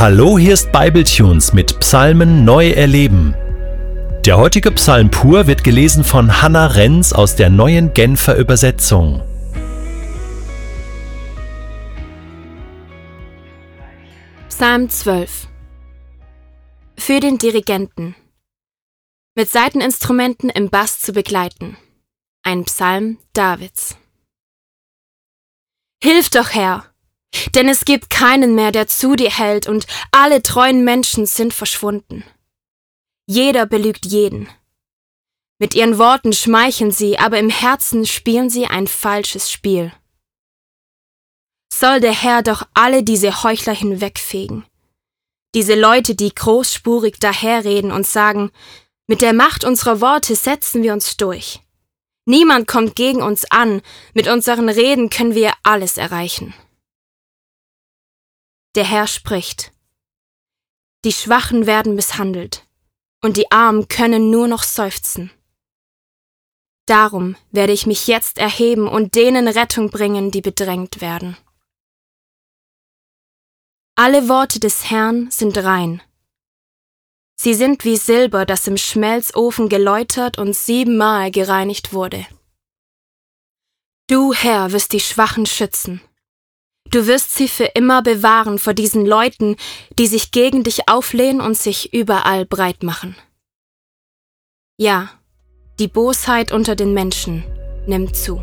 Hallo, hier ist Bibletunes mit Psalmen neu erleben. Der heutige Psalm pur wird gelesen von Hannah Renz aus der neuen Genfer Übersetzung. Psalm 12 Für den Dirigenten Mit Saiteninstrumenten im Bass zu begleiten. Ein Psalm Davids. Hilf doch, Herr! Denn es gibt keinen mehr, der zu dir hält, und alle treuen Menschen sind verschwunden. Jeder belügt jeden. Mit ihren Worten schmeicheln sie, aber im Herzen spielen sie ein falsches Spiel. Soll der Herr doch alle diese Heuchler hinwegfegen. Diese Leute, die großspurig daherreden und sagen, mit der Macht unserer Worte setzen wir uns durch. Niemand kommt gegen uns an, mit unseren Reden können wir alles erreichen. Der Herr spricht. Die Schwachen werden misshandelt, und die Armen können nur noch seufzen. Darum werde ich mich jetzt erheben und denen Rettung bringen, die bedrängt werden. Alle Worte des Herrn sind rein. Sie sind wie Silber, das im Schmelzofen geläutert und siebenmal gereinigt wurde. Du, Herr, wirst die Schwachen schützen Du wirst sie für immer bewahren vor diesen Leuten, die sich gegen dich auflehnen und sich überall breit machen. Ja, die Bosheit unter den Menschen nimmt zu.